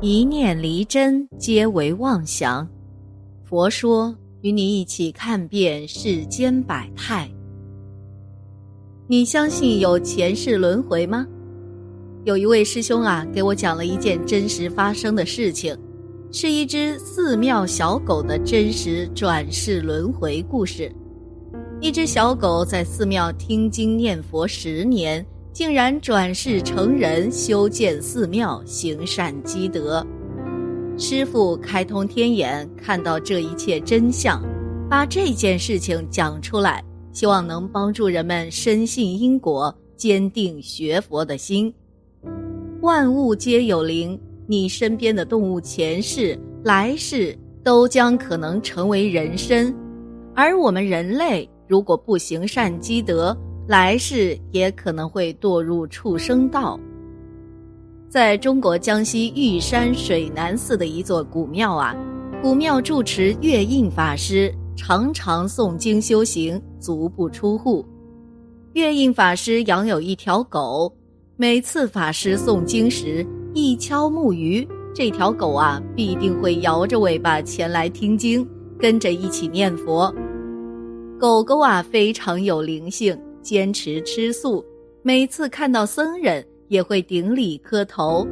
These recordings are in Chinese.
一念离真，皆为妄想。佛说，与你一起看遍世间百态。你相信有前世轮回吗？有一位师兄啊，给我讲了一件真实发生的事情，是一只寺庙小狗的真实转世轮回故事。一只小狗在寺庙听经念佛十年。竟然转世成人，修建寺庙，行善积德。师傅开通天眼，看到这一切真相，把这件事情讲出来，希望能帮助人们深信因果，坚定学佛的心。万物皆有灵，你身边的动物前世、来世都将可能成为人身，而我们人类如果不行善积德。来世也可能会堕入畜生道。在中国江西玉山水南寺的一座古庙啊，古庙住持月印法师常常诵经修行，足不出户。月印法师养有一条狗，每次法师诵经时一敲木鱼，这条狗啊必定会摇着尾巴前来听经，跟着一起念佛。狗狗啊非常有灵性。坚持吃素，每次看到僧人也会顶礼磕头。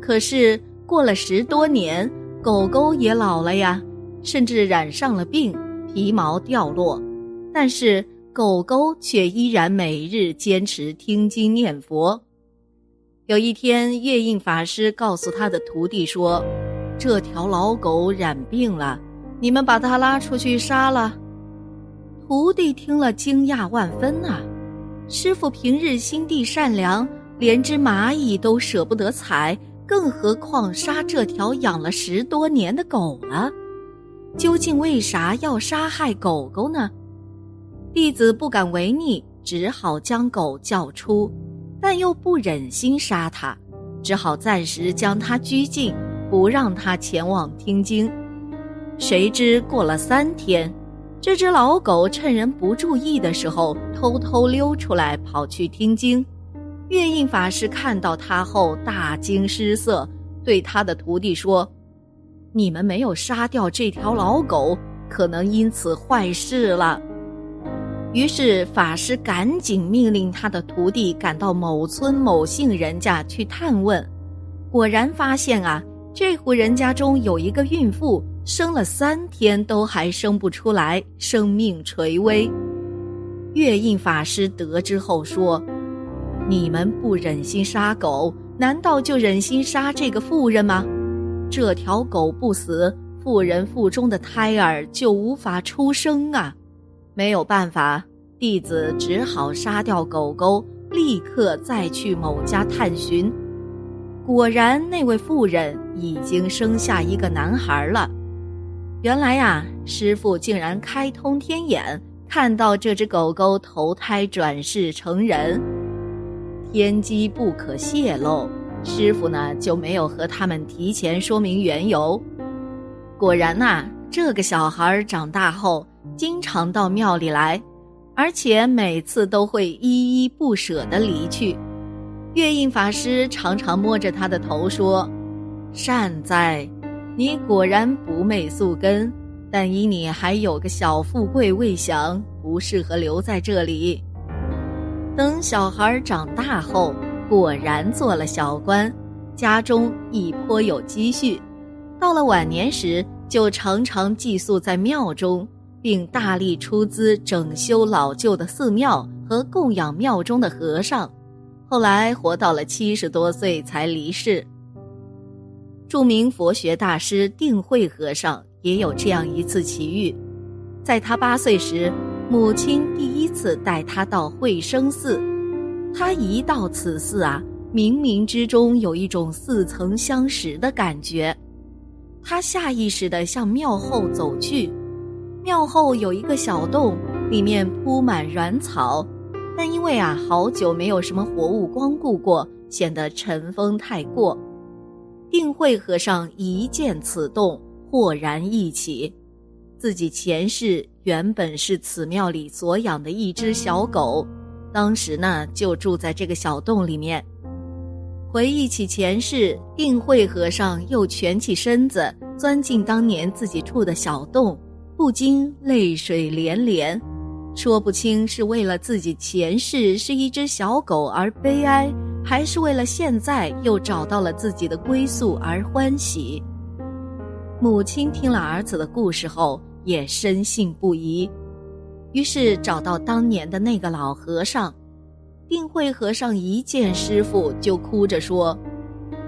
可是过了十多年，狗狗也老了呀，甚至染上了病，皮毛掉落。但是狗狗却依然每日坚持听经念佛。有一天，月印法师告诉他的徒弟说：“这条老狗染病了，你们把它拉出去杀了。”徒弟听了惊讶万分啊！师傅平日心地善良，连只蚂蚁都舍不得踩，更何况杀这条养了十多年的狗了？究竟为啥要杀害狗狗呢？弟子不敢违逆，只好将狗叫出，但又不忍心杀它，只好暂时将它拘禁，不让它前往听经。谁知过了三天。这只老狗趁人不注意的时候，偷偷溜出来，跑去听经。月印法师看到他后，大惊失色，对他的徒弟说：“你们没有杀掉这条老狗，可能因此坏事了。”于是法师赶紧命令他的徒弟赶到某村某姓人家去探问，果然发现啊，这户人家中有一个孕妇。生了三天都还生不出来，生命垂危。月印法师得知后说：“你们不忍心杀狗，难道就忍心杀这个妇人吗？这条狗不死，妇人腹中的胎儿就无法出生啊！没有办法，弟子只好杀掉狗狗，立刻再去某家探寻。果然，那位妇人已经生下一个男孩了。”原来呀，师傅竟然开通天眼，看到这只狗狗投胎转世成人，天机不可泄露。师傅呢就没有和他们提前说明缘由。果然呐，这个小孩长大后经常到庙里来，而且每次都会依依不舍地离去。月印法师常常摸着他的头说：“善哉。”你果然不昧宿根，但因你还有个小富贵未享，不适合留在这里。等小孩长大后，果然做了小官，家中亦颇有积蓄。到了晚年时，就常常寄宿在庙中，并大力出资整修老旧的寺庙和供养庙中的和尚。后来活到了七十多岁才离世。著名佛学大师定慧和尚也有这样一次奇遇，在他八岁时，母亲第一次带他到慧生寺，他一到此寺啊，冥冥之中有一种似曾相识的感觉，他下意识地向庙后走去，庙后有一个小洞，里面铺满软草，但因为啊好久没有什么活物光顾过，显得尘封太过。定慧和尚一见此洞，豁然一起，自己前世原本是此庙里所养的一只小狗，当时呢就住在这个小洞里面。回忆起前世，定慧和尚又蜷起身子，钻进当年自己住的小洞，不禁泪水连连，说不清是为了自己前世是一只小狗而悲哀，还是为了现在又找到了自己的归宿而欢喜。母亲听了儿子的故事后，也深信不疑，于是找到当年的那个老和尚。定慧和尚一见师傅就哭着说：“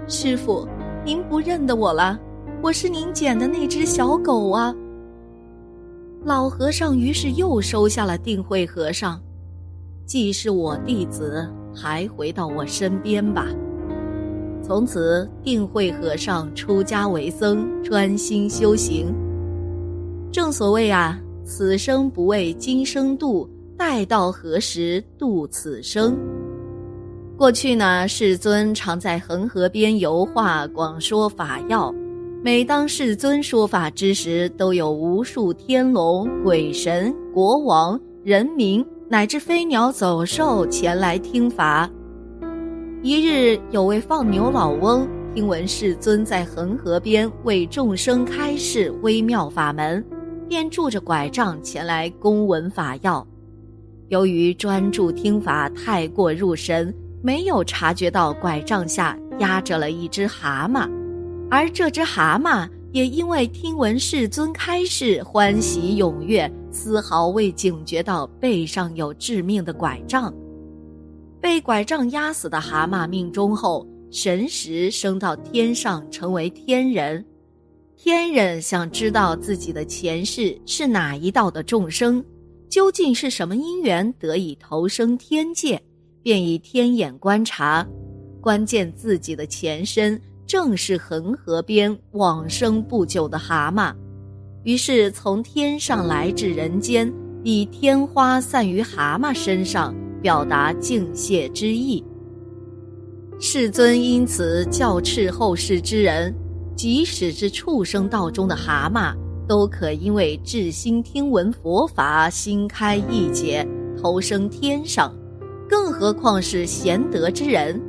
师傅，您不认得我了，我是您捡的那只小狗啊。”老和尚于是又收下了定慧和尚，既是我弟子，还回到我身边吧。从此，定慧和尚出家为僧，专心修行。正所谓啊，此生不为今生度。待到何时度此生？过去呢，世尊常在恒河边游化，广说法要。每当世尊说法之时，都有无数天龙、鬼神、国王、人民乃至飞鸟走兽前来听法。一日，有位放牛老翁听闻世尊在恒河边为众生开示微妙法门，便拄着拐杖前来恭闻法要。由于专注听法太过入神，没有察觉到拐杖下压着了一只蛤蟆，而这只蛤蟆也因为听闻世尊开示，欢喜踊跃，丝毫未警觉到背上有致命的拐杖。被拐杖压死的蛤蟆命中后，神识升到天上，成为天人。天人想知道自己的前世是哪一道的众生。究竟是什么因缘得以投生天界，便以天眼观察，关键自己的前身正是恒河边往生不久的蛤蟆，于是从天上来至人间，以天花散于蛤蟆身上，表达敬谢之意。世尊因此教斥后世之人，即使是畜生道中的蛤蟆。都可因为至心听闻佛法，心开意解，投生天上，更何况是贤德之人？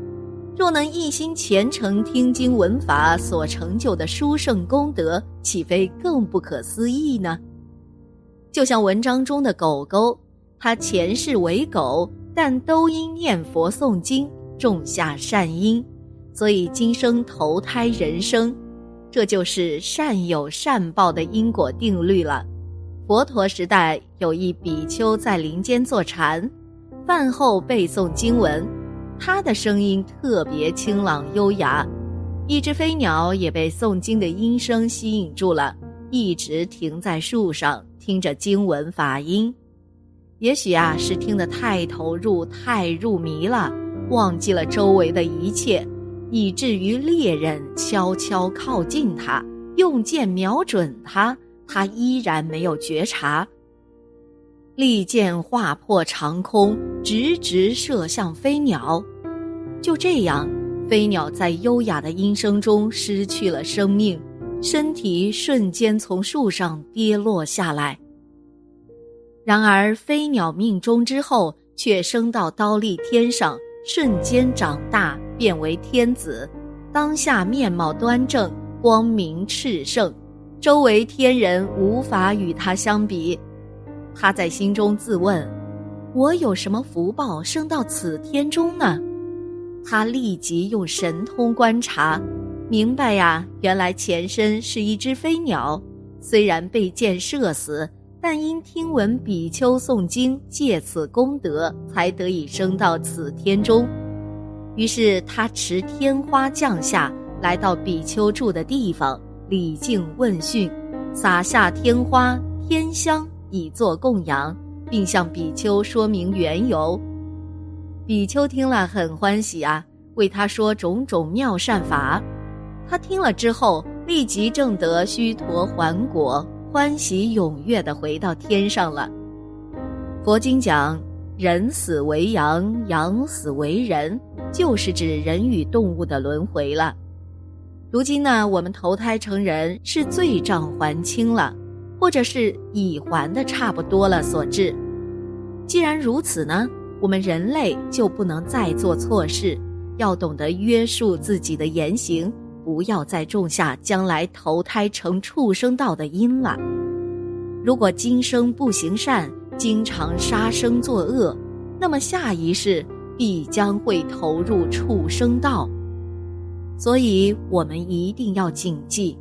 若能一心虔诚听经闻法，所成就的殊胜功德，岂非更不可思议呢？就像文章中的狗狗，它前世为狗，但都因念佛诵经，种下善因，所以今生投胎人生。这就是善有善报的因果定律了。佛陀时代有一比丘在林间坐禅，饭后背诵经文，他的声音特别清朗优雅。一只飞鸟也被诵经的音声吸引住了，一直停在树上听着经文法音。也许啊，是听得太投入、太入迷了，忘记了周围的一切。以至于猎人悄悄靠近他，用箭瞄准他，他依然没有觉察。利箭划破长空，直直射向飞鸟。就这样，飞鸟在优雅的音声中失去了生命，身体瞬间从树上跌落下来。然而，飞鸟命中之后，却升到刀立天上，瞬间长大。变为天子，当下面貌端正，光明炽盛，周围天人无法与他相比。他在心中自问：我有什么福报升到此天中呢？他立即用神通观察，明白呀，原来前身是一只飞鸟，虽然被箭射死，但因听闻比丘诵经，借此功德，才得以升到此天中。于是他持天花降下来到比丘住的地方，礼敬问讯，撒下天花、天香以作供养，并向比丘说明缘由。比丘听了很欢喜啊，为他说种种妙善法。他听了之后，立即证得须陀还果，欢喜踊跃地回到天上了。佛经讲。人死为羊，羊死为人，就是指人与动物的轮回了。如今呢，我们投胎成人是罪障还清了，或者是已还的差不多了所致。既然如此呢，我们人类就不能再做错事，要懂得约束自己的言行，不要再种下将来投胎成畜生道的因了。如果今生不行善，经常杀生作恶，那么下一世必将会投入畜生道。所以，我们一定要谨记，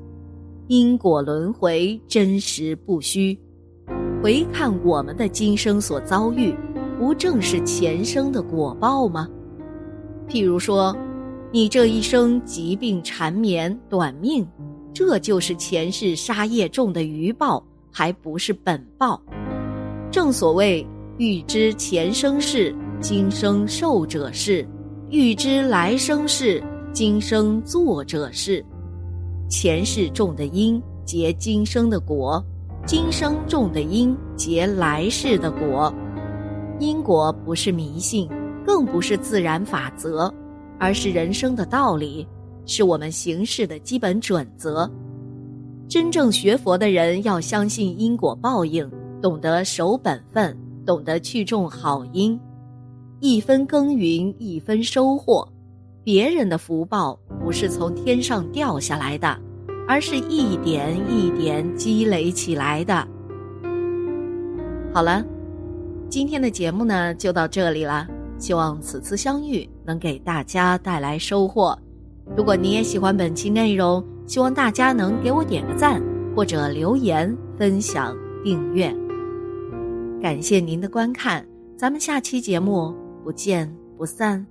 因果轮回真实不虚。回看我们的今生所遭遇，不正是前生的果报吗？譬如说，你这一生疾病缠绵、短命，这就是前世杀业重的余报，还不是本报。正所谓，欲知前生事，今生受者是；欲知来生事。今生做者是，前世种的因结今生的果，今生种的因结来世的果。因果不是迷信，更不是自然法则，而是人生的道理，是我们行事的基本准则。真正学佛的人要相信因果报应，懂得守本分，懂得去种好因，一分耕耘一分收获。别人的福报不是从天上掉下来的，而是一点一点积累起来的。好了，今天的节目呢就到这里了。希望此次相遇能给大家带来收获。如果你也喜欢本期内容，希望大家能给我点个赞，或者留言、分享、订阅。感谢您的观看，咱们下期节目不见不散。